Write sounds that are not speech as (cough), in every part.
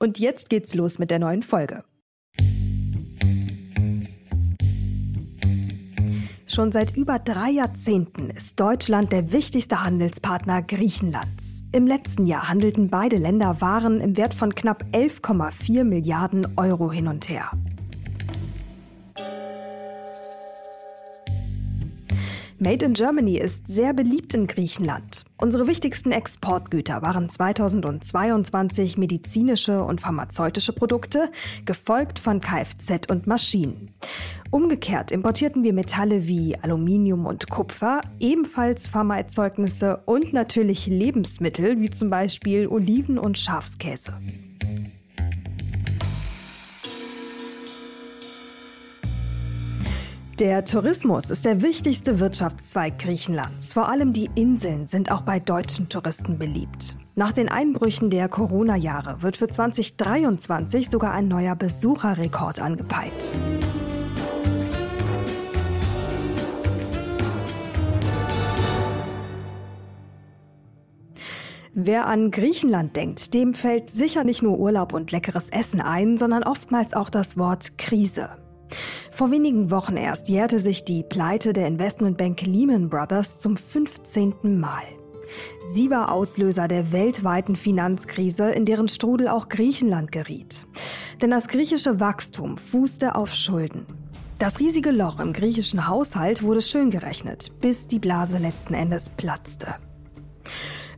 Und jetzt geht's los mit der neuen Folge. Schon seit über drei Jahrzehnten ist Deutschland der wichtigste Handelspartner Griechenlands. Im letzten Jahr handelten beide Länder Waren im Wert von knapp 11,4 Milliarden Euro hin und her. Made in Germany ist sehr beliebt in Griechenland. Unsere wichtigsten Exportgüter waren 2022 medizinische und pharmazeutische Produkte, gefolgt von Kfz und Maschinen. Umgekehrt importierten wir Metalle wie Aluminium und Kupfer, ebenfalls Pharmaerzeugnisse und natürlich Lebensmittel wie zum Beispiel Oliven und Schafskäse. Der Tourismus ist der wichtigste Wirtschaftszweig Griechenlands. Vor allem die Inseln sind auch bei deutschen Touristen beliebt. Nach den Einbrüchen der Corona-Jahre wird für 2023 sogar ein neuer Besucherrekord angepeilt. Wer an Griechenland denkt, dem fällt sicher nicht nur Urlaub und leckeres Essen ein, sondern oftmals auch das Wort Krise. Vor wenigen Wochen erst jährte sich die Pleite der Investmentbank Lehman Brothers zum 15. Mal. Sie war Auslöser der weltweiten Finanzkrise, in deren Strudel auch Griechenland geriet. Denn das griechische Wachstum fußte auf Schulden. Das riesige Loch im griechischen Haushalt wurde schön gerechnet, bis die Blase letzten Endes platzte.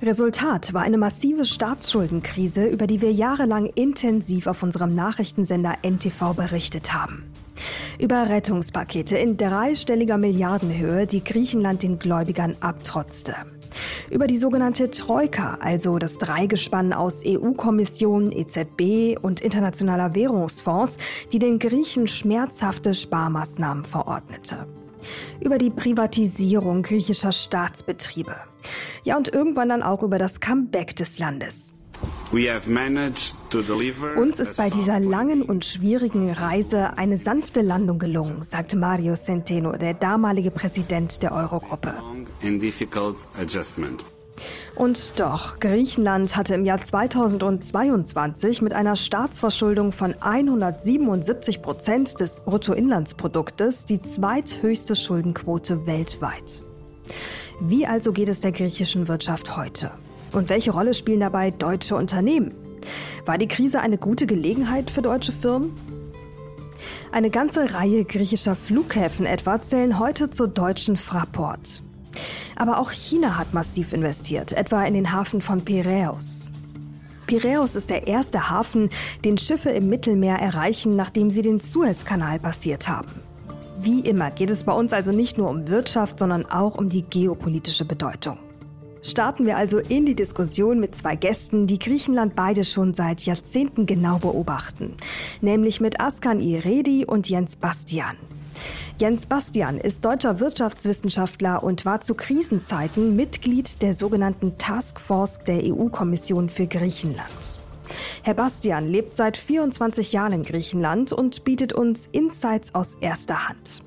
Resultat war eine massive Staatsschuldenkrise, über die wir jahrelang intensiv auf unserem Nachrichtensender NTV berichtet haben über Rettungspakete in dreistelliger Milliardenhöhe, die Griechenland den Gläubigern abtrotzte. Über die sogenannte Troika, also das Dreigespann aus EU-Kommission, EZB und Internationaler Währungsfonds, die den Griechen schmerzhafte Sparmaßnahmen verordnete. Über die Privatisierung griechischer Staatsbetriebe. Ja, und irgendwann dann auch über das Comeback des Landes. Uns ist bei dieser langen und schwierigen Reise eine sanfte Landung gelungen, sagte Mario Centeno, der damalige Präsident der Eurogruppe. Und doch, Griechenland hatte im Jahr 2022 mit einer Staatsverschuldung von 177 Prozent des Bruttoinlandsproduktes die zweithöchste Schuldenquote weltweit. Wie also geht es der griechischen Wirtschaft heute? Und welche Rolle spielen dabei deutsche Unternehmen? War die Krise eine gute Gelegenheit für deutsche Firmen? Eine ganze Reihe griechischer Flughäfen etwa zählen heute zur deutschen Fraport. Aber auch China hat massiv investiert, etwa in den Hafen von Piräus. Piräus ist der erste Hafen, den Schiffe im Mittelmeer erreichen, nachdem sie den Suezkanal passiert haben. Wie immer geht es bei uns also nicht nur um Wirtschaft, sondern auch um die geopolitische Bedeutung. Starten wir also in die Diskussion mit zwei Gästen, die Griechenland beide schon seit Jahrzehnten genau beobachten, nämlich mit Askan Iredi und Jens Bastian. Jens Bastian ist deutscher Wirtschaftswissenschaftler und war zu Krisenzeiten Mitglied der sogenannten Taskforce der EU-Kommission für Griechenland. Herr Bastian lebt seit 24 Jahren in Griechenland und bietet uns Insights aus erster Hand.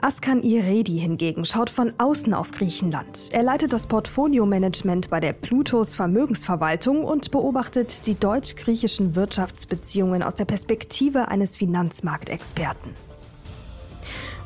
Askan Iredi hingegen schaut von außen auf Griechenland. Er leitet das Portfolio-Management bei der Plutos Vermögensverwaltung und beobachtet die deutsch-griechischen Wirtschaftsbeziehungen aus der Perspektive eines Finanzmarktexperten.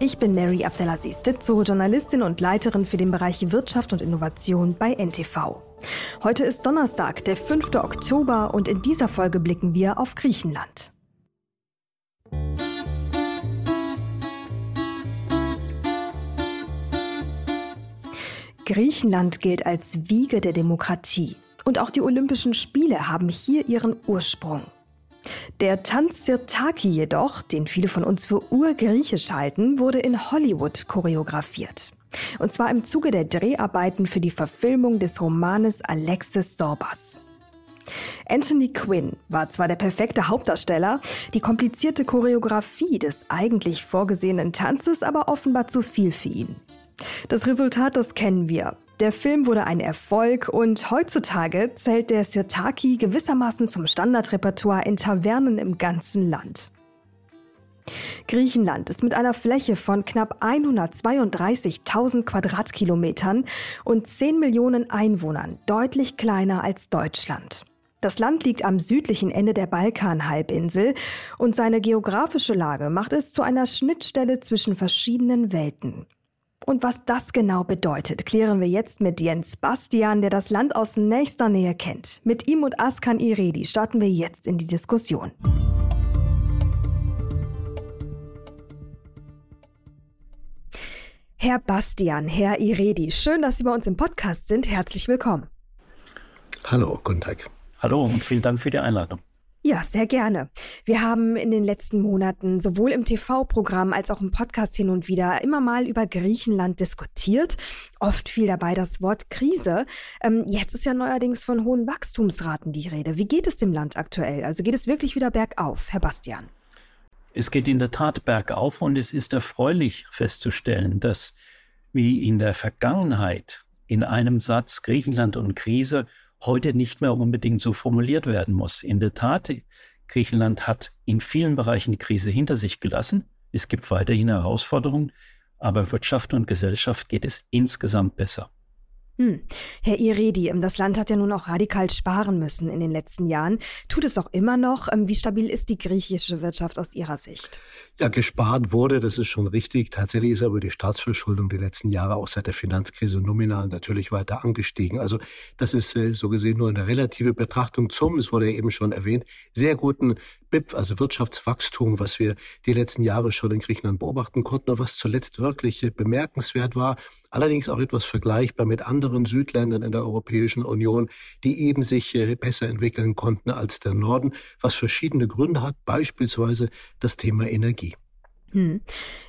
Ich bin Mary Abdelaziz Ditzo, Journalistin und Leiterin für den Bereich Wirtschaft und Innovation bei NTV. Heute ist Donnerstag, der 5. Oktober und in dieser Folge blicken wir auf Griechenland. Griechenland gilt als Wiege der Demokratie. Und auch die Olympischen Spiele haben hier ihren Ursprung. Der Tanz Sirtaki jedoch, den viele von uns für urgriechisch halten, wurde in Hollywood choreografiert. Und zwar im Zuge der Dreharbeiten für die Verfilmung des Romanes Alexis Sorbas. Anthony Quinn war zwar der perfekte Hauptdarsteller, die komplizierte Choreografie des eigentlich vorgesehenen Tanzes aber offenbar zu viel für ihn. Das Resultat, das kennen wir. Der Film wurde ein Erfolg und heutzutage zählt der Sirtaki gewissermaßen zum Standardrepertoire in Tavernen im ganzen Land. Griechenland ist mit einer Fläche von knapp 132.000 Quadratkilometern und 10 Millionen Einwohnern deutlich kleiner als Deutschland. Das Land liegt am südlichen Ende der Balkanhalbinsel und seine geografische Lage macht es zu einer Schnittstelle zwischen verschiedenen Welten. Und was das genau bedeutet, klären wir jetzt mit Jens Bastian, der das Land aus nächster Nähe kennt. Mit ihm und Askan Iredi starten wir jetzt in die Diskussion. Herr Bastian, Herr Iredi, schön, dass Sie bei uns im Podcast sind. Herzlich willkommen. Hallo, guten Tag. Hallo und vielen Dank für die Einladung. Ja, sehr gerne. Wir haben in den letzten Monaten sowohl im TV-Programm als auch im Podcast hin und wieder immer mal über Griechenland diskutiert. Oft fiel dabei das Wort Krise. Ähm, jetzt ist ja neuerdings von hohen Wachstumsraten die Rede. Wie geht es dem Land aktuell? Also geht es wirklich wieder bergauf, Herr Bastian? Es geht in der Tat bergauf und es ist erfreulich festzustellen, dass wie in der Vergangenheit in einem Satz Griechenland und Krise heute nicht mehr unbedingt so formuliert werden muss. In der Tat, Griechenland hat in vielen Bereichen die Krise hinter sich gelassen. Es gibt weiterhin Herausforderungen, aber Wirtschaft und Gesellschaft geht es insgesamt besser. Hm. Herr Iredi, ähm, das Land hat ja nun auch radikal sparen müssen in den letzten Jahren. Tut es auch immer noch? Ähm, wie stabil ist die griechische Wirtschaft aus Ihrer Sicht? Ja, gespart wurde, das ist schon richtig. Tatsächlich ist aber die Staatsverschuldung die letzten Jahre auch seit der Finanzkrise nominal natürlich weiter angestiegen. Also das ist äh, so gesehen nur eine relative Betrachtung zum, es wurde ja eben schon erwähnt, sehr guten BIP, also Wirtschaftswachstum, was wir die letzten Jahre schon in Griechenland beobachten konnten und was zuletzt wirklich bemerkenswert war. Allerdings auch etwas vergleichbar mit anderen Südländern in der Europäischen Union, die eben sich äh, besser entwickeln konnten als der Norden, was verschiedene Gründe hat, beispielsweise das Thema Energie. Hm.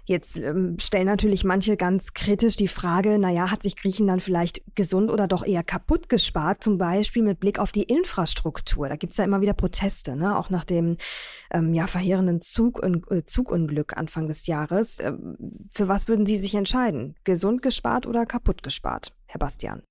Jetzt ähm, stellen natürlich manche ganz kritisch die Frage, naja, hat sich Griechenland vielleicht gesund oder doch eher kaputt gespart, zum Beispiel mit Blick auf die Infrastruktur. Da gibt es ja immer wieder Proteste, ne? auch nach dem ähm, ja, verheerenden Zug äh, Zugunglück Anfang des Jahres. Ähm, für was würden Sie sich entscheiden? Gesund gespart oder kaputt gespart, Herr Bastian?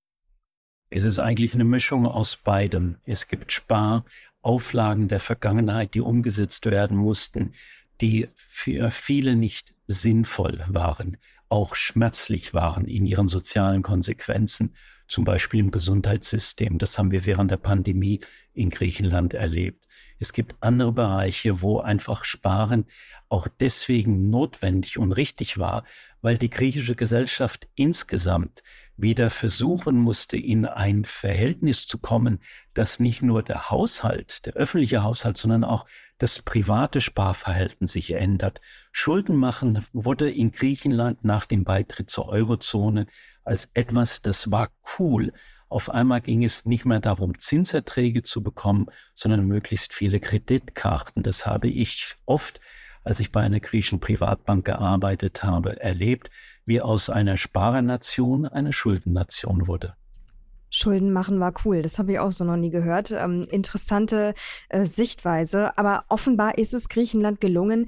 Es ist eigentlich eine Mischung aus beidem. Es gibt Sparauflagen der Vergangenheit, die umgesetzt werden mussten die für viele nicht sinnvoll waren, auch schmerzlich waren in ihren sozialen Konsequenzen, zum Beispiel im Gesundheitssystem. Das haben wir während der Pandemie in Griechenland erlebt. Es gibt andere Bereiche, wo einfach Sparen auch deswegen notwendig und richtig war, weil die griechische Gesellschaft insgesamt wieder versuchen musste, in ein Verhältnis zu kommen, dass nicht nur der Haushalt, der öffentliche Haushalt, sondern auch das private Sparverhalten sich ändert. Schulden machen wurde in Griechenland nach dem Beitritt zur Eurozone als etwas, das war cool. Auf einmal ging es nicht mehr darum, Zinserträge zu bekommen, sondern möglichst viele Kreditkarten. Das habe ich oft, als ich bei einer griechischen Privatbank gearbeitet habe, erlebt, wie aus einer Sparernation eine Schuldennation wurde. Schulden machen war cool. Das habe ich auch so noch nie gehört. Ähm, interessante äh, Sichtweise. Aber offenbar ist es Griechenland gelungen,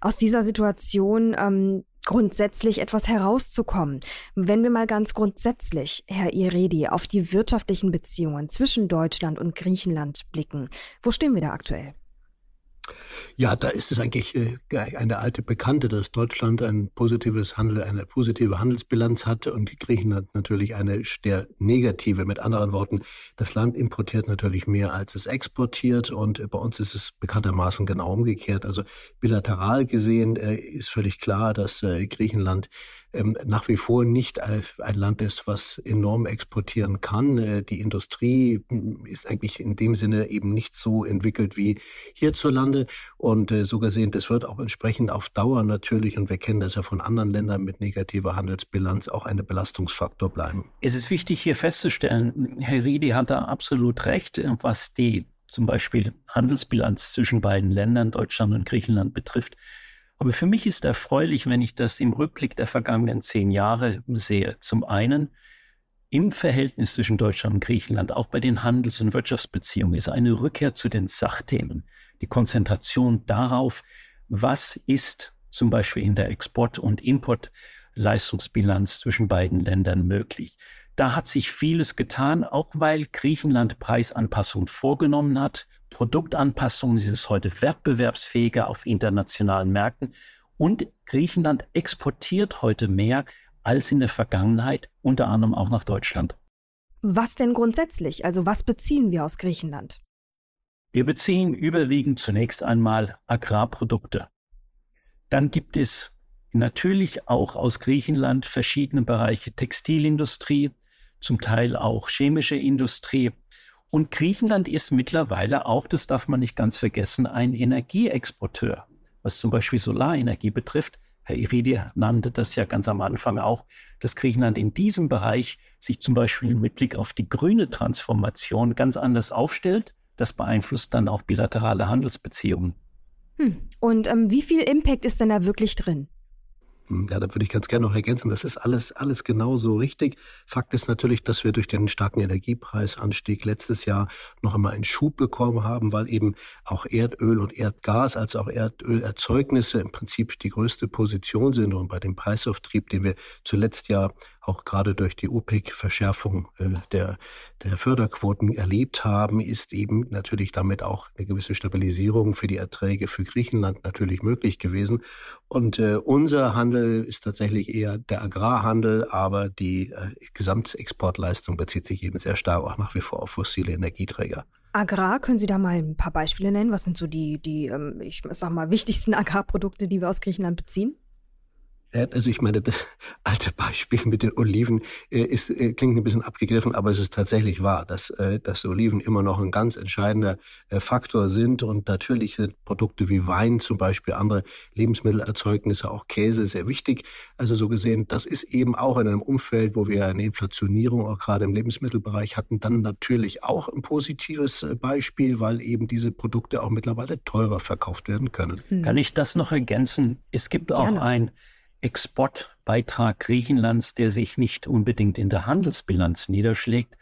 aus dieser Situation ähm, grundsätzlich etwas herauszukommen. Wenn wir mal ganz grundsätzlich, Herr Iredi, auf die wirtschaftlichen Beziehungen zwischen Deutschland und Griechenland blicken, wo stehen wir da aktuell? Ja, da ist es eigentlich äh, eine alte Bekannte, dass Deutschland ein positives Handel, eine positive Handelsbilanz hatte und Griechenland natürlich eine sehr negative. Mit anderen Worten, das Land importiert natürlich mehr, als es exportiert und bei uns ist es bekanntermaßen genau umgekehrt. Also bilateral gesehen äh, ist völlig klar, dass äh, Griechenland ähm, nach wie vor nicht ein Land ist, was enorm exportieren kann. Äh, die Industrie hm, ist eigentlich in dem Sinne eben nicht so entwickelt wie hierzulande. Und äh, so gesehen, das wird auch entsprechend auf Dauer natürlich, und wir kennen das ja von anderen Ländern mit negativer Handelsbilanz, auch ein Belastungsfaktor bleiben. Es ist wichtig hier festzustellen, Herr Riedi hat da absolut recht, was die zum Beispiel Handelsbilanz zwischen beiden Ländern, Deutschland und Griechenland, betrifft. Aber für mich ist erfreulich, wenn ich das im Rückblick der vergangenen zehn Jahre sehe. Zum einen, im Verhältnis zwischen Deutschland und Griechenland, auch bei den Handels- und Wirtschaftsbeziehungen, ist eine Rückkehr zu den Sachthemen. Die Konzentration darauf, was ist zum Beispiel in der Export- und Importleistungsbilanz zwischen beiden Ländern möglich. Da hat sich vieles getan, auch weil Griechenland Preisanpassungen vorgenommen hat, Produktanpassungen, ist heute wettbewerbsfähiger auf internationalen Märkten und Griechenland exportiert heute mehr als in der Vergangenheit, unter anderem auch nach Deutschland. Was denn grundsätzlich? Also was beziehen wir aus Griechenland? Wir beziehen überwiegend zunächst einmal Agrarprodukte. Dann gibt es natürlich auch aus Griechenland verschiedene Bereiche Textilindustrie, zum Teil auch chemische Industrie. Und Griechenland ist mittlerweile auch, das darf man nicht ganz vergessen, ein Energieexporteur, was zum Beispiel Solarenergie betrifft. Herr Iridi nannte das ja ganz am Anfang auch, dass Griechenland in diesem Bereich sich zum Beispiel mit Blick auf die grüne Transformation ganz anders aufstellt. Das beeinflusst dann auch bilaterale Handelsbeziehungen. Hm. Und ähm, wie viel Impact ist denn da wirklich drin? Ja, da würde ich ganz gerne noch ergänzen, das ist alles, alles genauso richtig. Fakt ist natürlich, dass wir durch den starken Energiepreisanstieg letztes Jahr noch einmal einen Schub bekommen haben, weil eben auch Erdöl und Erdgas als auch Erdölerzeugnisse im Prinzip die größte Position sind und bei dem Preisauftrieb, den wir zuletzt ja auch gerade durch die OPEC-Verschärfung äh, der, der Förderquoten erlebt haben, ist eben natürlich damit auch eine gewisse Stabilisierung für die Erträge für Griechenland natürlich möglich gewesen. Und äh, unser Handel ist tatsächlich eher der Agrarhandel, aber die äh, Gesamtexportleistung bezieht sich eben sehr stark auch nach wie vor auf fossile Energieträger. Agrar, können Sie da mal ein paar Beispiele nennen? Was sind so die, die ähm, ich sag mal, wichtigsten Agrarprodukte, die wir aus Griechenland beziehen? Also ich meine, das (laughs) alte Beispiel mit den Oliven äh, ist, äh, klingt ein bisschen abgegriffen, aber es ist tatsächlich wahr, dass, äh, dass Oliven immer noch ein ganz entscheidender Faktor sind. Und natürlich sind Produkte wie Wein zum Beispiel, andere Lebensmittelerzeugnisse, auch Käse sehr wichtig. Also so gesehen, das ist eben auch in einem Umfeld, wo wir eine Inflationierung auch gerade im Lebensmittelbereich hatten, dann natürlich auch ein positives Beispiel, weil eben diese Produkte auch mittlerweile teurer verkauft werden können. Kann ich das noch ergänzen? Es gibt auch Gerne. ein Exportbeitrag Griechenlands, der sich nicht unbedingt in der Handelsbilanz niederschlägt,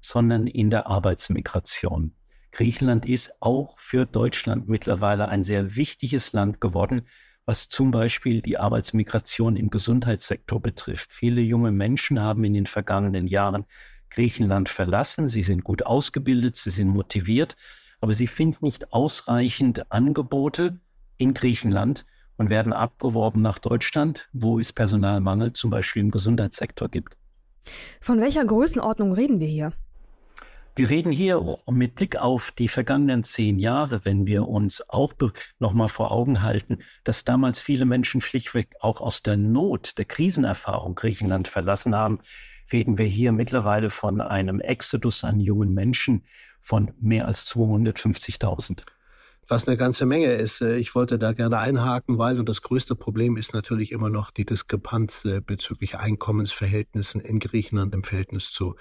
sondern in der Arbeitsmigration. Griechenland ist auch für Deutschland mittlerweile ein sehr wichtiges Land geworden, was zum Beispiel die Arbeitsmigration im Gesundheitssektor betrifft. Viele junge Menschen haben in den vergangenen Jahren Griechenland verlassen. Sie sind gut ausgebildet, sie sind motiviert, aber sie finden nicht ausreichend Angebote in Griechenland, und werden abgeworben nach Deutschland, wo es Personalmangel zum Beispiel im Gesundheitssektor gibt. Von welcher Größenordnung reden wir hier? Wir reden hier mit Blick auf die vergangenen zehn Jahre, wenn wir uns auch nochmal vor Augen halten, dass damals viele Menschen schlichtweg auch aus der Not, der Krisenerfahrung Griechenland verlassen haben, reden wir hier mittlerweile von einem Exodus an jungen Menschen von mehr als 250.000 was eine ganze Menge ist. Äh, ich wollte da gerne einhaken, weil und das größte Problem ist natürlich immer noch die Diskrepanz äh, bezüglich Einkommensverhältnissen in Griechenland im Verhältnis zu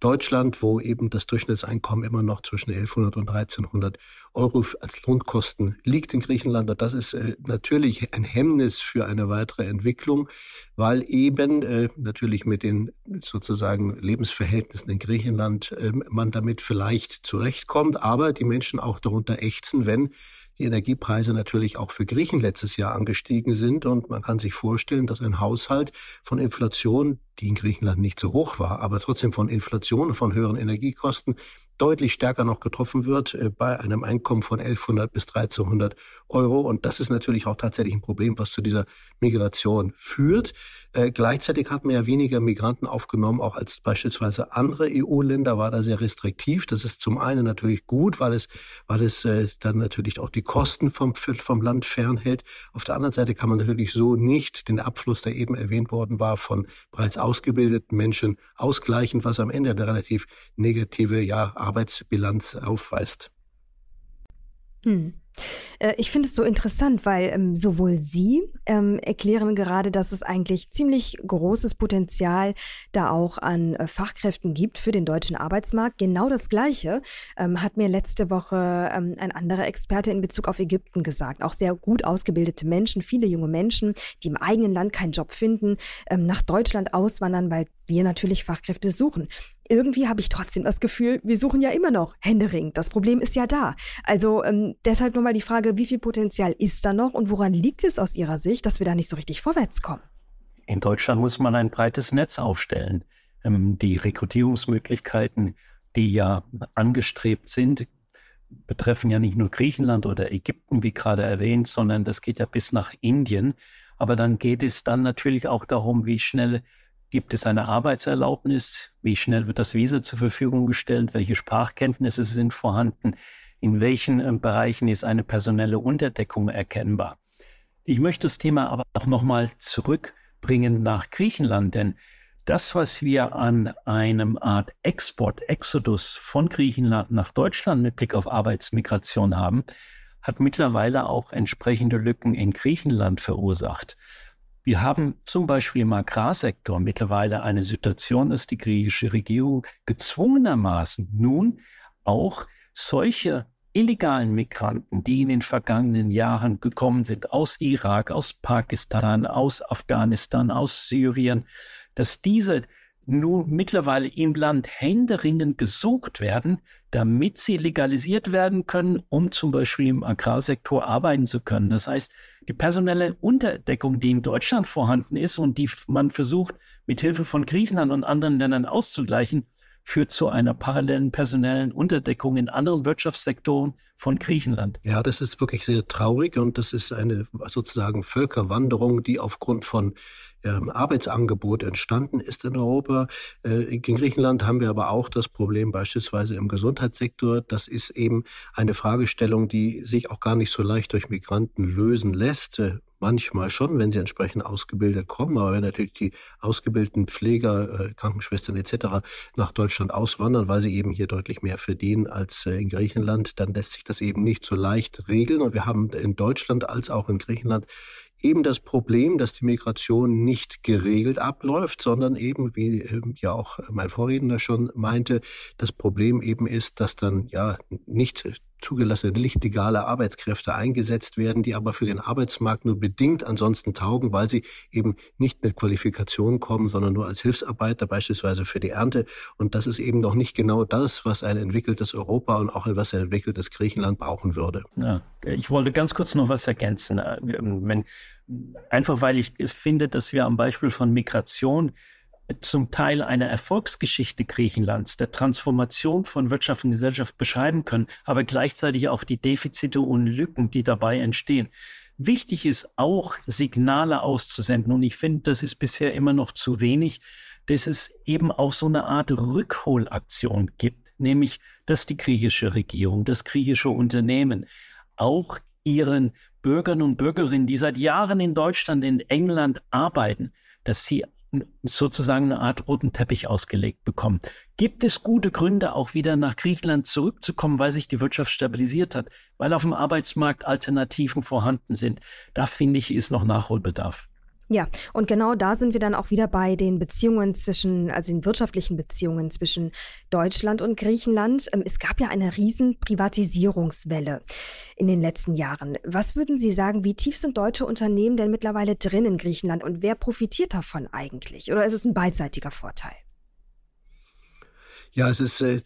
Deutschland, wo eben das Durchschnittseinkommen immer noch zwischen 1100 und 1300 Euro als Lohnkosten liegt in Griechenland. Und das ist äh, natürlich ein Hemmnis für eine weitere Entwicklung, weil eben äh, natürlich mit den sozusagen Lebensverhältnissen in Griechenland äh, man damit vielleicht zurechtkommt, aber die Menschen auch darunter ächzen, wenn die Energiepreise natürlich auch für Griechen letztes Jahr angestiegen sind. Und man kann sich vorstellen, dass ein Haushalt von Inflation die in Griechenland nicht so hoch war, aber trotzdem von Inflation von höheren Energiekosten deutlich stärker noch getroffen wird äh, bei einem Einkommen von 1100 bis 1300 Euro. Und das ist natürlich auch tatsächlich ein Problem, was zu dieser Migration führt. Äh, gleichzeitig hat man ja weniger Migranten aufgenommen, auch als beispielsweise andere EU-Länder war da sehr restriktiv. Das ist zum einen natürlich gut, weil es, weil es äh, dann natürlich auch die Kosten vom, vom Land fernhält. Auf der anderen Seite kann man natürlich so nicht den Abfluss, der eben erwähnt worden war, von bereits ausgebildeten Menschen ausgleichen, was am Ende eine relativ negative ja, Arbeitsbilanz aufweist. Hm. Äh, ich finde es so interessant, weil ähm, sowohl Sie ähm, erklären gerade, dass es eigentlich ziemlich großes Potenzial da auch an äh, Fachkräften gibt für den deutschen Arbeitsmarkt. Genau das Gleiche ähm, hat mir letzte Woche ähm, ein anderer Experte in Bezug auf Ägypten gesagt. Auch sehr gut ausgebildete Menschen, viele junge Menschen, die im eigenen Land keinen Job finden, ähm, nach Deutschland auswandern, weil wir natürlich Fachkräfte suchen irgendwie habe ich trotzdem das Gefühl, wir suchen ja immer noch Händering. Das Problem ist ja da. Also ähm, deshalb nochmal die Frage, wie viel Potenzial ist da noch und woran liegt es aus Ihrer Sicht, dass wir da nicht so richtig vorwärts kommen? In Deutschland muss man ein breites Netz aufstellen. Ähm, die Rekrutierungsmöglichkeiten, die ja angestrebt sind, betreffen ja nicht nur Griechenland oder Ägypten, wie gerade erwähnt, sondern das geht ja bis nach Indien. Aber dann geht es dann natürlich auch darum, wie schnell Gibt es eine Arbeitserlaubnis? Wie schnell wird das Visa zur Verfügung gestellt? Welche Sprachkenntnisse sind vorhanden? In welchen äh, Bereichen ist eine personelle Unterdeckung erkennbar? Ich möchte das Thema aber auch nochmal zurückbringen nach Griechenland, denn das, was wir an einem Art Export-Exodus von Griechenland nach Deutschland mit Blick auf Arbeitsmigration haben, hat mittlerweile auch entsprechende Lücken in Griechenland verursacht. Wir haben zum Beispiel im Agrarsektor mittlerweile eine Situation, dass die griechische Regierung gezwungenermaßen nun auch solche illegalen Migranten, die in den vergangenen Jahren gekommen sind aus Irak, aus Pakistan, aus Afghanistan, aus Syrien, dass diese nun mittlerweile im Land händeringend gesucht werden, damit sie legalisiert werden können, um zum Beispiel im Agrarsektor arbeiten zu können. Das heißt, die personelle Unterdeckung, die in Deutschland vorhanden ist und die man versucht, mit Hilfe von Griechenland und anderen Ländern auszugleichen, führt zu einer parallelen personellen Unterdeckung in anderen Wirtschaftssektoren von Griechenland. Ja, das ist wirklich sehr traurig und das ist eine sozusagen Völkerwanderung, die aufgrund von ähm, Arbeitsangebot entstanden ist in Europa. Äh, in Griechenland haben wir aber auch das Problem beispielsweise im Gesundheitssektor. Das ist eben eine Fragestellung, die sich auch gar nicht so leicht durch Migranten lösen lässt. Äh, manchmal schon, wenn sie entsprechend ausgebildet kommen. Aber wenn natürlich die ausgebildeten Pfleger, äh, Krankenschwestern etc. nach Deutschland auswandern, weil sie eben hier deutlich mehr verdienen als äh, in Griechenland, dann lässt sich das eben nicht so leicht regeln. Und wir haben in Deutschland als auch in Griechenland eben das Problem, dass die Migration nicht geregelt abläuft, sondern eben, wie ähm, ja auch mein Vorredner schon meinte, das Problem eben ist, dass dann ja nicht zugelassene nicht legale Arbeitskräfte eingesetzt werden, die aber für den Arbeitsmarkt nur bedingt ansonsten taugen, weil sie eben nicht mit Qualifikationen kommen, sondern nur als Hilfsarbeiter, beispielsweise für die Ernte. Und das ist eben noch nicht genau das, was ein entwickeltes Europa und auch was ein entwickeltes Griechenland brauchen würde. Ja, ich wollte ganz kurz noch was ergänzen. Wenn, einfach weil ich finde, dass wir am Beispiel von Migration zum Teil eine Erfolgsgeschichte Griechenlands, der Transformation von Wirtschaft und Gesellschaft beschreiben können, aber gleichzeitig auch die Defizite und Lücken, die dabei entstehen. Wichtig ist auch, Signale auszusenden. Und ich finde, das ist bisher immer noch zu wenig, dass es eben auch so eine Art Rückholaktion gibt, nämlich, dass die griechische Regierung, das griechische Unternehmen auch ihren Bürgern und Bürgerinnen, die seit Jahren in Deutschland, in England arbeiten, dass sie sozusagen eine Art roten Teppich ausgelegt bekommen. Gibt es gute Gründe, auch wieder nach Griechenland zurückzukommen, weil sich die Wirtschaft stabilisiert hat, weil auf dem Arbeitsmarkt Alternativen vorhanden sind? Da finde ich, ist noch Nachholbedarf. Ja, und genau da sind wir dann auch wieder bei den Beziehungen zwischen, also den wirtschaftlichen Beziehungen zwischen Deutschland und Griechenland. Ähm, es gab ja eine riesen Privatisierungswelle in den letzten Jahren. Was würden Sie sagen, wie tief sind deutsche Unternehmen denn mittlerweile drin in Griechenland und wer profitiert davon eigentlich? Oder ist es ein beidseitiger Vorteil? Ja, es ist äh,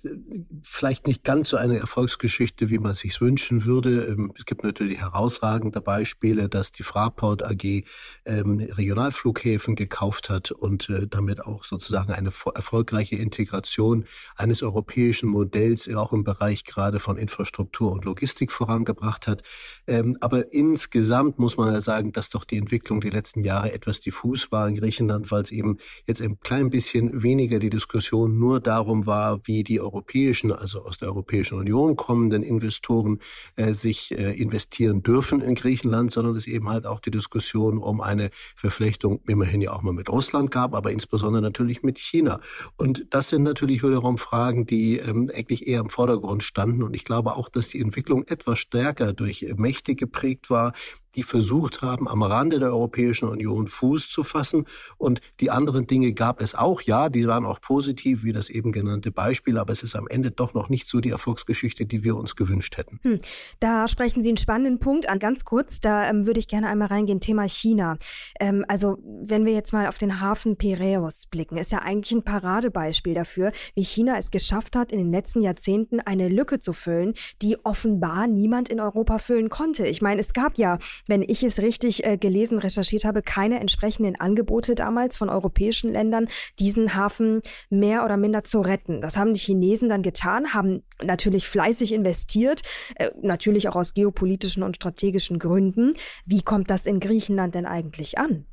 vielleicht nicht ganz so eine Erfolgsgeschichte, wie man sich wünschen würde. Ähm, es gibt natürlich herausragende Beispiele, dass die Fraport AG ähm, Regionalflughäfen gekauft hat und äh, damit auch sozusagen eine erfolgreiche Integration eines europäischen Modells auch im Bereich gerade von Infrastruktur und Logistik vorangebracht hat. Ähm, aber insgesamt muss man ja sagen, dass doch die Entwicklung die letzten Jahre etwas diffus war in Griechenland, weil es eben jetzt ein klein bisschen weniger die Diskussion nur darum war, war, wie die europäischen, also aus der Europäischen Union kommenden Investoren äh, sich äh, investieren dürfen in Griechenland, sondern es eben halt auch die Diskussion um eine Verflechtung immerhin ja auch mal mit Russland gab, aber insbesondere natürlich mit China. Und das sind natürlich wiederum Fragen, die ähm, eigentlich eher im Vordergrund standen. Und ich glaube auch, dass die Entwicklung etwas stärker durch Mächte geprägt war, die versucht haben, am Rande der Europäischen Union Fuß zu fassen. Und die anderen Dinge gab es auch, ja, die waren auch positiv, wie das eben genannte Beispiel, aber es ist am Ende doch noch nicht so die Erfolgsgeschichte, die wir uns gewünscht hätten. Hm. Da sprechen Sie einen spannenden Punkt an, ganz kurz, da ähm, würde ich gerne einmal reingehen, Thema China. Ähm, also wenn wir jetzt mal auf den Hafen Piräus blicken, ist ja eigentlich ein Paradebeispiel dafür, wie China es geschafft hat, in den letzten Jahrzehnten eine Lücke zu füllen, die offenbar niemand in Europa füllen konnte. Ich meine, es gab ja wenn ich es richtig äh, gelesen, recherchiert habe, keine entsprechenden Angebote damals von europäischen Ländern, diesen Hafen mehr oder minder zu retten. Das haben die Chinesen dann getan, haben natürlich fleißig investiert, äh, natürlich auch aus geopolitischen und strategischen Gründen. Wie kommt das in Griechenland denn eigentlich an,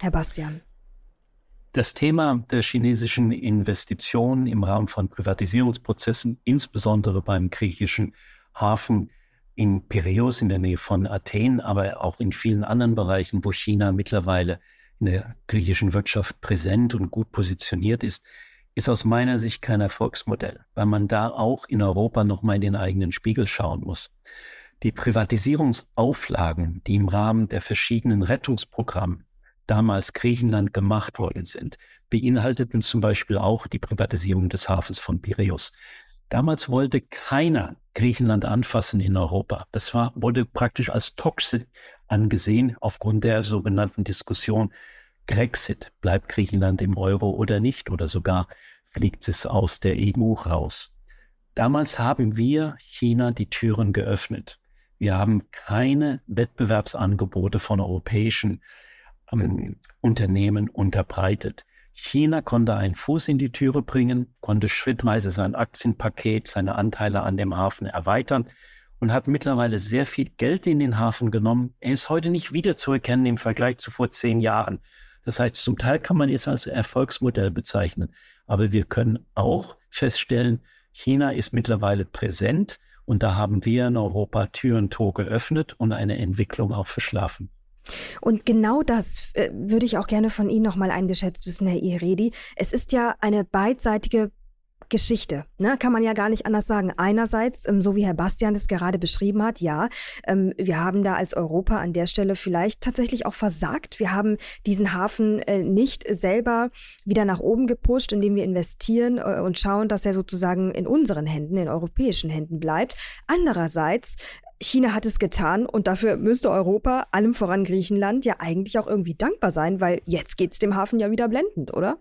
Herr Bastian? Das Thema der chinesischen Investitionen im Rahmen von Privatisierungsprozessen, insbesondere beim griechischen Hafen, in Piräus in der Nähe von Athen, aber auch in vielen anderen Bereichen, wo China mittlerweile in der griechischen Wirtschaft präsent und gut positioniert ist, ist aus meiner Sicht kein Erfolgsmodell, weil man da auch in Europa nochmal in den eigenen Spiegel schauen muss. Die Privatisierungsauflagen, die im Rahmen der verschiedenen Rettungsprogramme damals Griechenland gemacht worden sind, beinhalteten zum Beispiel auch die Privatisierung des Hafens von Piräus. Damals wollte keiner Griechenland anfassen in Europa. Das war, wurde praktisch als toxisch angesehen aufgrund der sogenannten Diskussion Grexit. Bleibt Griechenland im Euro oder nicht? Oder sogar fliegt es aus der EU raus? Damals haben wir China die Türen geöffnet. Wir haben keine Wettbewerbsangebote von europäischen ähm, Unternehmen unterbreitet. China konnte einen Fuß in die Türe bringen, konnte schrittweise sein Aktienpaket, seine Anteile an dem Hafen erweitern und hat mittlerweile sehr viel Geld in den Hafen genommen. Er ist heute nicht wieder zu erkennen im Vergleich zu vor zehn Jahren. Das heißt, zum Teil kann man es als Erfolgsmodell bezeichnen. Aber wir können auch feststellen, China ist mittlerweile präsent und da haben wir in Europa Tür und Tor geöffnet und eine Entwicklung auch verschlafen. Und genau das äh, würde ich auch gerne von Ihnen nochmal eingeschätzt wissen, Herr Iredi. Es ist ja eine beidseitige Geschichte, ne? kann man ja gar nicht anders sagen. Einerseits, ähm, so wie Herr Bastian es gerade beschrieben hat, ja, ähm, wir haben da als Europa an der Stelle vielleicht tatsächlich auch versagt. Wir haben diesen Hafen äh, nicht selber wieder nach oben gepusht, indem wir investieren äh, und schauen, dass er sozusagen in unseren Händen, in europäischen Händen bleibt. Andererseits China hat es getan und dafür müsste Europa, allem voran Griechenland, ja eigentlich auch irgendwie dankbar sein, weil jetzt geht es dem Hafen ja wieder blendend, oder?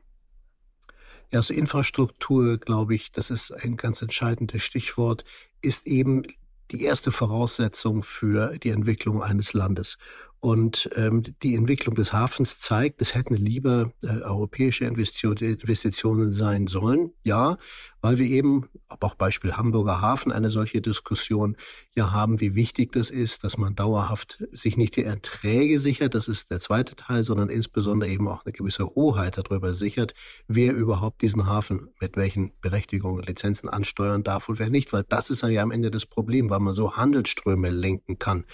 Ja, also Infrastruktur, glaube ich, das ist ein ganz entscheidendes Stichwort, ist eben die erste Voraussetzung für die Entwicklung eines Landes. Und ähm, die Entwicklung des Hafens zeigt, es hätten lieber äh, europäische Investitionen sein sollen. Ja, weil wir eben, auch Beispiel Hamburger Hafen, eine solche Diskussion ja haben, wie wichtig das ist, dass man dauerhaft sich nicht die Erträge sichert, das ist der zweite Teil, sondern insbesondere eben auch eine gewisse Hoheit darüber sichert, wer überhaupt diesen Hafen mit welchen Berechtigungen Lizenzen ansteuern darf und wer nicht, weil das ist ja am Ende das Problem, weil man so Handelsströme lenken kann.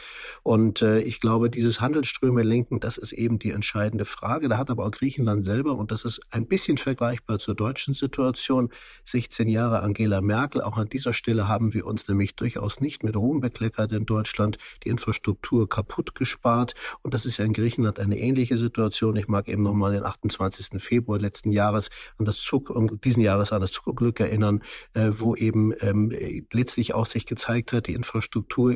Und äh, ich glaube, dieses Handelsströme lenken, das ist eben die entscheidende Frage. Da hat aber auch Griechenland selber, und das ist ein bisschen vergleichbar zur deutschen Situation, sich 16 Jahre Angela Merkel. Auch an dieser Stelle haben wir uns nämlich durchaus nicht mit Ruhm bekleckert in Deutschland, die Infrastruktur kaputt gespart. Und das ist ja in Griechenland eine ähnliche Situation. Ich mag eben nochmal den 28. Februar letzten Jahres an das Zug, diesen Jahres an das Zugunglück erinnern, äh, wo eben ähm, letztlich auch sich gezeigt hat, die Infrastruktur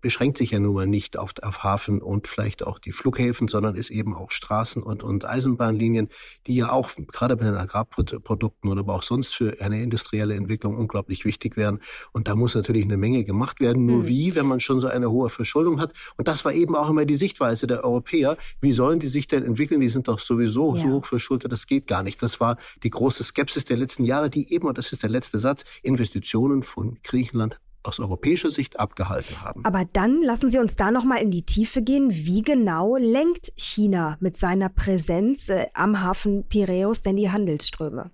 beschränkt sich ja nun mal nicht auf, auf Hafen und vielleicht auch die Flughäfen, sondern ist eben auch Straßen und, und Eisenbahnlinien, die ja auch gerade bei den Agrarprodukten oder aber auch sonst für eine Industrie industrielle Entwicklung unglaublich wichtig werden. Und da muss natürlich eine Menge gemacht werden. Nur mhm. wie, wenn man schon so eine hohe Verschuldung hat? Und das war eben auch immer die Sichtweise der Europäer. Wie sollen die sich denn entwickeln? Die sind doch sowieso ja. so hoch verschuldet, das geht gar nicht. Das war die große Skepsis der letzten Jahre, die eben, und das ist der letzte Satz, Investitionen von Griechenland aus europäischer Sicht abgehalten haben. Aber dann lassen Sie uns da noch mal in die Tiefe gehen. Wie genau lenkt China mit seiner Präsenz äh, am Hafen Piräus denn die Handelsströme?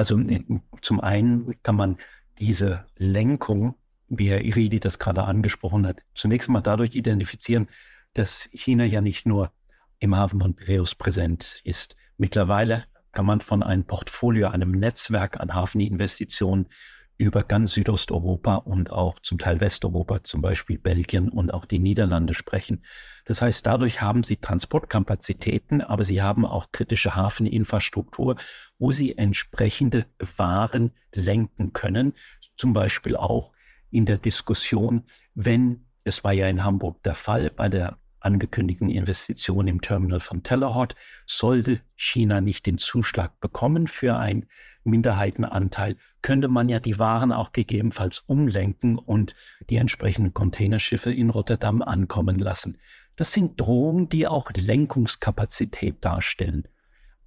Also zum einen kann man diese Lenkung, wie Herr Iridi das gerade angesprochen hat, zunächst mal dadurch identifizieren, dass China ja nicht nur im Hafen von Piräus präsent ist. Mittlerweile kann man von einem Portfolio, einem Netzwerk an Hafeninvestitionen über ganz Südosteuropa und auch zum Teil Westeuropa, zum Beispiel Belgien und auch die Niederlande sprechen. Das heißt, dadurch haben sie Transportkapazitäten, aber sie haben auch kritische Hafeninfrastruktur, wo sie entsprechende Waren lenken können. Zum Beispiel auch in der Diskussion, wenn, es war ja in Hamburg der Fall bei der angekündigten Investition im Terminal von Tellerhot, sollte China nicht den Zuschlag bekommen für einen Minderheitenanteil, könnte man ja die Waren auch gegebenenfalls umlenken und die entsprechenden Containerschiffe in Rotterdam ankommen lassen. Das sind Drohungen, die auch Lenkungskapazität darstellen.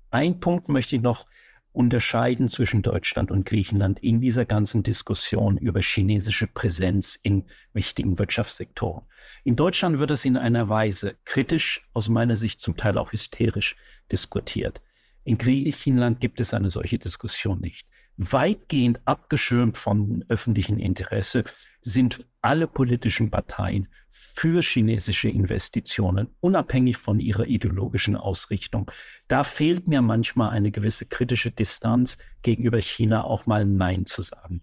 Ein Punkt möchte ich noch unterscheiden zwischen Deutschland und Griechenland in dieser ganzen Diskussion über chinesische Präsenz in wichtigen Wirtschaftssektoren. In Deutschland wird es in einer Weise kritisch, aus meiner Sicht zum Teil auch hysterisch diskutiert. In Griechenland gibt es eine solche Diskussion nicht weitgehend abgeschirmt von öffentlichem Interesse sind alle politischen Parteien für chinesische Investitionen, unabhängig von ihrer ideologischen Ausrichtung. Da fehlt mir manchmal eine gewisse kritische Distanz gegenüber China, auch mal Nein zu sagen.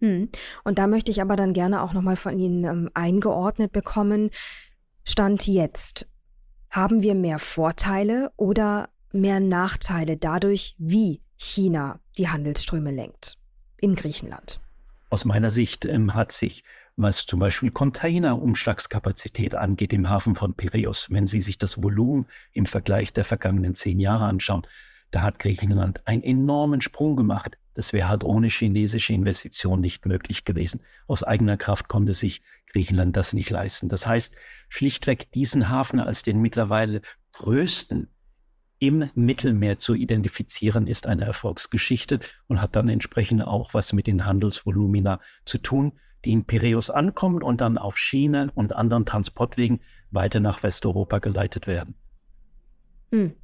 Hm. Und da möchte ich aber dann gerne auch nochmal von Ihnen ähm, eingeordnet bekommen. Stand jetzt, haben wir mehr Vorteile oder mehr Nachteile dadurch, wie China die Handelsströme lenkt in Griechenland? Aus meiner Sicht ähm, hat sich, was zum Beispiel Containerumschlagskapazität angeht, im Hafen von Piräus, wenn Sie sich das Volumen im Vergleich der vergangenen zehn Jahre anschauen, da hat Griechenland einen enormen Sprung gemacht. Das wäre halt ohne chinesische Investition nicht möglich gewesen. Aus eigener Kraft konnte sich Griechenland das nicht leisten. Das heißt, schlichtweg diesen Hafen als den mittlerweile größten im Mittelmeer zu identifizieren, ist eine Erfolgsgeschichte und hat dann entsprechend auch was mit den Handelsvolumina zu tun, die in Piräus ankommen und dann auf Schiene und anderen Transportwegen weiter nach Westeuropa geleitet werden. Hm.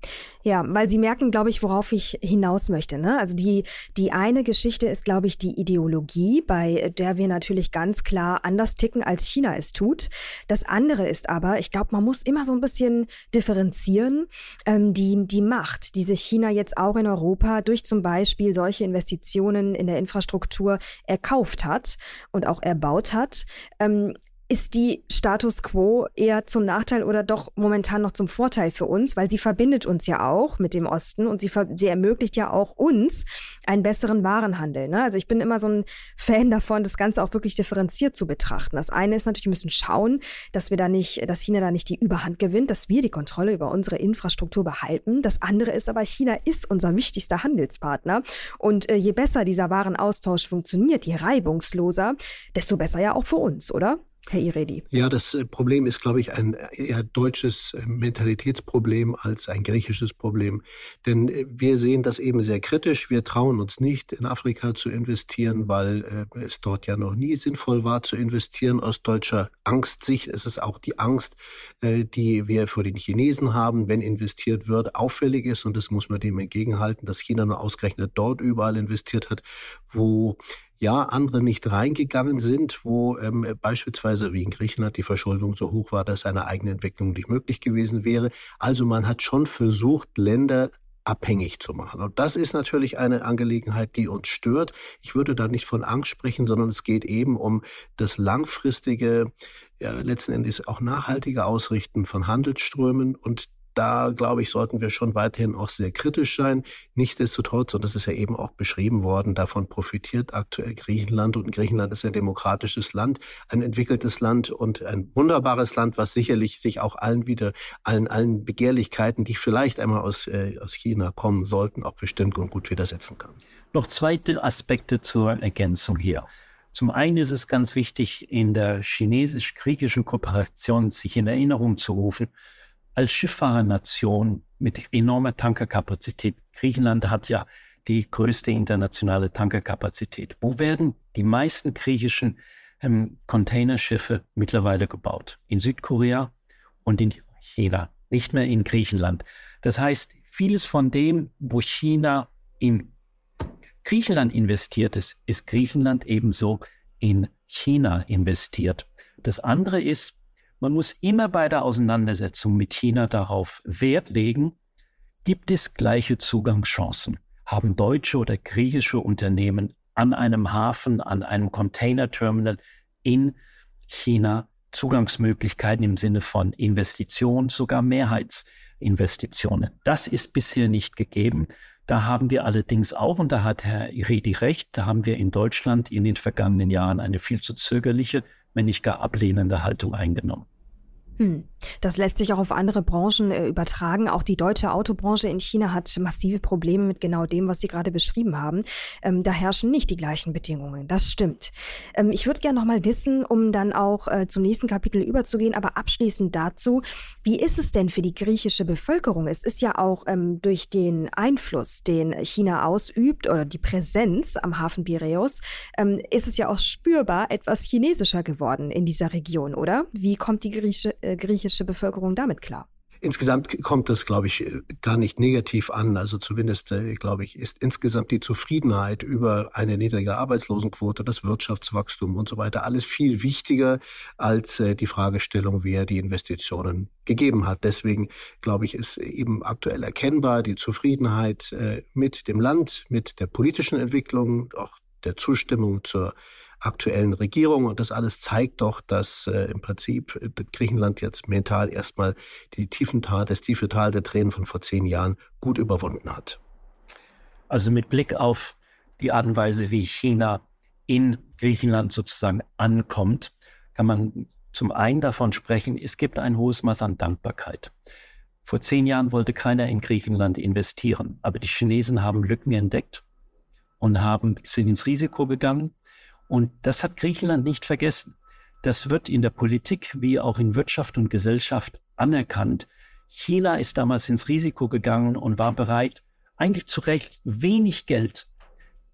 Ja, weil Sie merken, glaube ich, worauf ich hinaus möchte. Ne? Also die, die eine Geschichte ist, glaube ich, die Ideologie, bei der wir natürlich ganz klar anders ticken, als China es tut. Das andere ist aber, ich glaube, man muss immer so ein bisschen differenzieren, ähm, die, die Macht, die sich China jetzt auch in Europa durch zum Beispiel solche Investitionen in der Infrastruktur erkauft hat und auch erbaut hat. Ähm, ist die Status quo eher zum Nachteil oder doch momentan noch zum Vorteil für uns, weil sie verbindet uns ja auch mit dem Osten und sie, sie ermöglicht ja auch uns einen besseren Warenhandel. Ne? Also ich bin immer so ein Fan davon, das Ganze auch wirklich differenziert zu betrachten. Das eine ist natürlich, wir müssen schauen, dass wir da nicht, dass China da nicht die Überhand gewinnt, dass wir die Kontrolle über unsere Infrastruktur behalten. Das andere ist aber, China ist unser wichtigster Handelspartner und äh, je besser dieser Warenaustausch funktioniert, je reibungsloser, desto besser ja auch für uns, oder? Herr Iredi? Ja, das äh, Problem ist, glaube ich, ein eher deutsches äh, Mentalitätsproblem als ein griechisches Problem. Denn äh, wir sehen das eben sehr kritisch. Wir trauen uns nicht, in Afrika zu investieren, weil es dort ja noch nie sinnvoll war zu investieren. Aus deutscher Angstsicht ist es auch die Angst, die wir vor den Chinesen haben, wenn investiert wird, auffällig ist. Und das muss man dem entgegenhalten, dass China nur ausgerechnet dort überall investiert hat, wo ja andere nicht reingegangen sind, wo ähm, beispielsweise wie in Griechenland die Verschuldung so hoch war, dass eine eigene Entwicklung nicht möglich gewesen wäre. Also man hat schon versucht, Länder abhängig zu machen. Und das ist natürlich eine Angelegenheit, die uns stört. Ich würde da nicht von Angst sprechen, sondern es geht eben um das langfristige, ja, letzten Endes auch nachhaltige Ausrichten von Handelsströmen und da, glaube ich, sollten wir schon weiterhin auch sehr kritisch sein. Nichtsdestotrotz, und das ist ja eben auch beschrieben worden, davon profitiert aktuell Griechenland. Und Griechenland ist ein demokratisches Land, ein entwickeltes Land und ein wunderbares Land, was sicherlich sich auch allen wieder, allen, allen Begehrlichkeiten, die vielleicht einmal aus, äh, aus China kommen sollten, auch bestimmt und gut widersetzen kann. Noch zweite Aspekte zur Ergänzung hier. Zum einen ist es ganz wichtig, in der chinesisch-griechischen Kooperation sich in Erinnerung zu rufen, als Schifffahrernation mit enormer Tankerkapazität. Griechenland hat ja die größte internationale Tankerkapazität. Wo werden die meisten griechischen ähm, Containerschiffe mittlerweile gebaut? In Südkorea und in China, nicht mehr in Griechenland. Das heißt, vieles von dem, wo China in Griechenland investiert ist, ist Griechenland ebenso in China investiert. Das andere ist, man muss immer bei der Auseinandersetzung mit China darauf Wert legen, gibt es gleiche Zugangschancen? Haben deutsche oder griechische Unternehmen an einem Hafen, an einem Containerterminal in China Zugangsmöglichkeiten im Sinne von Investitionen, sogar Mehrheitsinvestitionen? Das ist bisher nicht gegeben. Da haben wir allerdings auch, und da hat Herr Iredi recht, da haben wir in Deutschland in den vergangenen Jahren eine viel zu zögerliche, wenn nicht gar ablehnende Haltung eingenommen. Hm. Das lässt sich auch auf andere Branchen äh, übertragen. Auch die deutsche Autobranche in China hat massive Probleme mit genau dem, was Sie gerade beschrieben haben. Ähm, da herrschen nicht die gleichen Bedingungen. Das stimmt. Ähm, ich würde gerne noch mal wissen, um dann auch äh, zum nächsten Kapitel überzugehen, aber abschließend dazu, wie ist es denn für die griechische Bevölkerung? Es ist ja auch ähm, durch den Einfluss, den China ausübt oder die Präsenz am Hafen Piräus, ähm, ist es ja auch spürbar etwas chinesischer geworden in dieser Region, oder? Wie kommt die griechische äh, griechische Bevölkerung damit klar? Insgesamt kommt das, glaube ich, gar nicht negativ an. Also zumindest, äh, glaube ich, ist insgesamt die Zufriedenheit über eine niedrige Arbeitslosenquote, das Wirtschaftswachstum und so weiter alles viel wichtiger als äh, die Fragestellung, wer die Investitionen gegeben hat. Deswegen, glaube ich, ist eben aktuell erkennbar die Zufriedenheit mit dem Land, mit der politischen Entwicklung, auch der Zustimmung zur aktuellen Regierung. Und das alles zeigt doch, dass äh, im Prinzip äh, Griechenland jetzt mental erstmal die tiefen Tal, das tiefe Tal der Tränen von vor zehn Jahren gut überwunden hat. Also mit Blick auf die Art und Weise, wie China in Griechenland sozusagen ankommt, kann man zum einen davon sprechen, es gibt ein hohes Maß an Dankbarkeit. Vor zehn Jahren wollte keiner in Griechenland investieren, aber die Chinesen haben Lücken entdeckt und haben, sind ins Risiko gegangen und das hat Griechenland nicht vergessen. Das wird in der Politik wie auch in Wirtschaft und Gesellschaft anerkannt. China ist damals ins Risiko gegangen und war bereit, eigentlich zu Recht wenig Geld,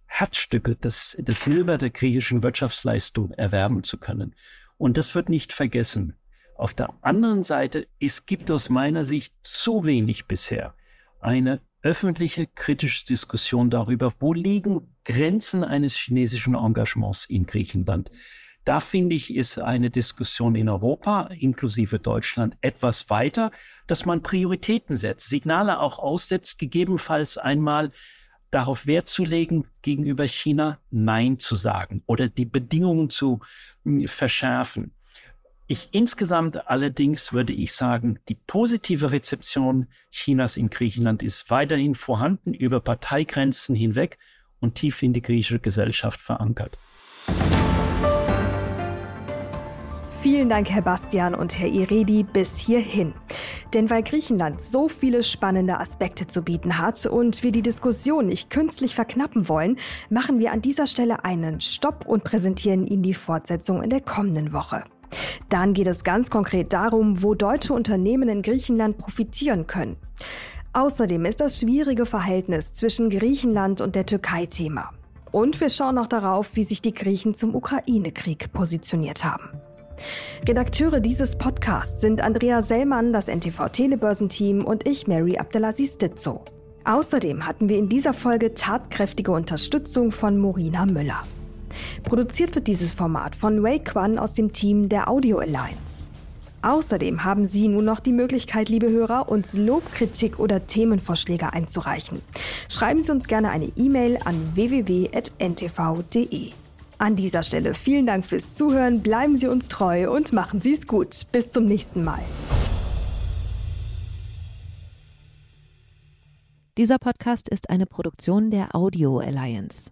Herzstücke, das, das Silber der griechischen Wirtschaftsleistung erwerben zu können. Und das wird nicht vergessen. Auf der anderen Seite, es gibt aus meiner Sicht zu wenig bisher eine öffentliche kritische Diskussion darüber, wo liegen Grenzen eines chinesischen Engagements in Griechenland. Da finde ich, ist eine Diskussion in Europa, inklusive Deutschland, etwas weiter, dass man Prioritäten setzt, Signale auch aussetzt, gegebenenfalls einmal darauf Wert zu legen, gegenüber China Nein zu sagen oder die Bedingungen zu hm, verschärfen. Ich insgesamt allerdings würde ich sagen, die positive Rezeption Chinas in Griechenland ist weiterhin vorhanden über Parteigrenzen hinweg und tief in die griechische Gesellschaft verankert. Vielen Dank, Herr Bastian und Herr Iredi, bis hierhin. Denn weil Griechenland so viele spannende Aspekte zu bieten hat und wir die Diskussion nicht künstlich verknappen wollen, machen wir an dieser Stelle einen Stopp und präsentieren Ihnen die Fortsetzung in der kommenden Woche. Dann geht es ganz konkret darum, wo deutsche Unternehmen in Griechenland profitieren können. Außerdem ist das schwierige Verhältnis zwischen Griechenland und der Türkei Thema. Und wir schauen noch darauf, wie sich die Griechen zum Ukraine-Krieg positioniert haben. Redakteure dieses Podcasts sind Andrea Sellmann, das NTV Telebörsenteam und ich, Mary Abdelaziz Ditzo. Außerdem hatten wir in dieser Folge tatkräftige Unterstützung von Morina Müller. Produziert wird dieses Format von Wei Quan aus dem Team der Audio Alliance. Außerdem haben Sie nun noch die Möglichkeit, liebe Hörer, uns Lob, Kritik oder Themenvorschläge einzureichen. Schreiben Sie uns gerne eine E-Mail an www.ntv.de. An dieser Stelle vielen Dank fürs Zuhören, bleiben Sie uns treu und machen Sie es gut. Bis zum nächsten Mal. Dieser Podcast ist eine Produktion der Audio Alliance.